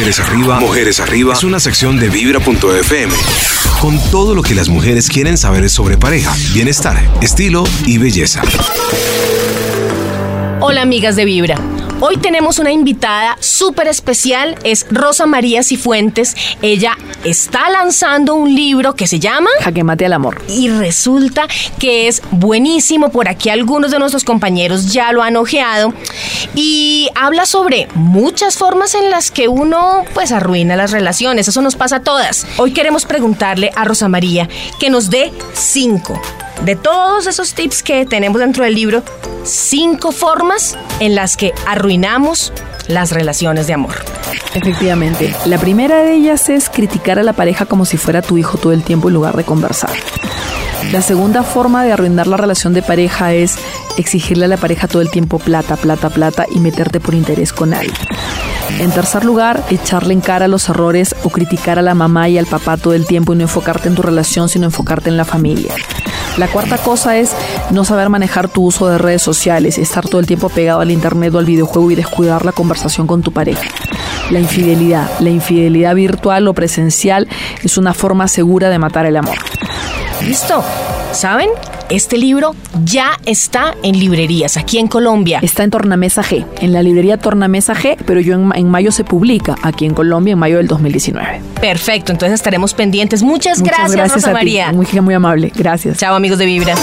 Mujeres Arriba, Mujeres Arriba es una sección de vibra.fm con todo lo que las mujeres quieren saber sobre pareja, bienestar, estilo y belleza. Hola amigas de Vibra. Hoy tenemos una invitada súper especial, es Rosa María Cifuentes. Ella está lanzando un libro que se llama Jaque Mate al Amor. Y resulta que es buenísimo. Por aquí algunos de nuestros compañeros ya lo han ojeado. Y habla sobre muchas formas en las que uno pues arruina las relaciones. Eso nos pasa a todas. Hoy queremos preguntarle a Rosa María que nos dé cinco de todos esos tips que tenemos dentro del libro, cinco formas en las que arruinamos las relaciones de amor. Efectivamente, la primera de ellas es criticar a la pareja como si fuera tu hijo todo el tiempo en lugar de conversar. La segunda forma de arruinar la relación de pareja es exigirle a la pareja todo el tiempo plata, plata, plata y meterte por interés con él. En tercer lugar, echarle en cara los errores o criticar a la mamá y al papá todo el tiempo y no enfocarte en tu relación, sino enfocarte en la familia. La cuarta cosa es no saber manejar tu uso de redes sociales, estar todo el tiempo pegado al internet o al videojuego y descuidar la conversación con tu pareja. La infidelidad, la infidelidad virtual o presencial es una forma segura de matar el amor. Listo. ¿Saben? Este libro ya está en librerías aquí en Colombia. Está en Tornamesa G, en la librería Tornamesa G, pero yo en, mayo se publica aquí en Colombia, en mayo del 2019. Perfecto, entonces estaremos pendientes. Muchas, gracias, Rosa María. Muy, muy amable, gracias. Chao amigos de Vibra.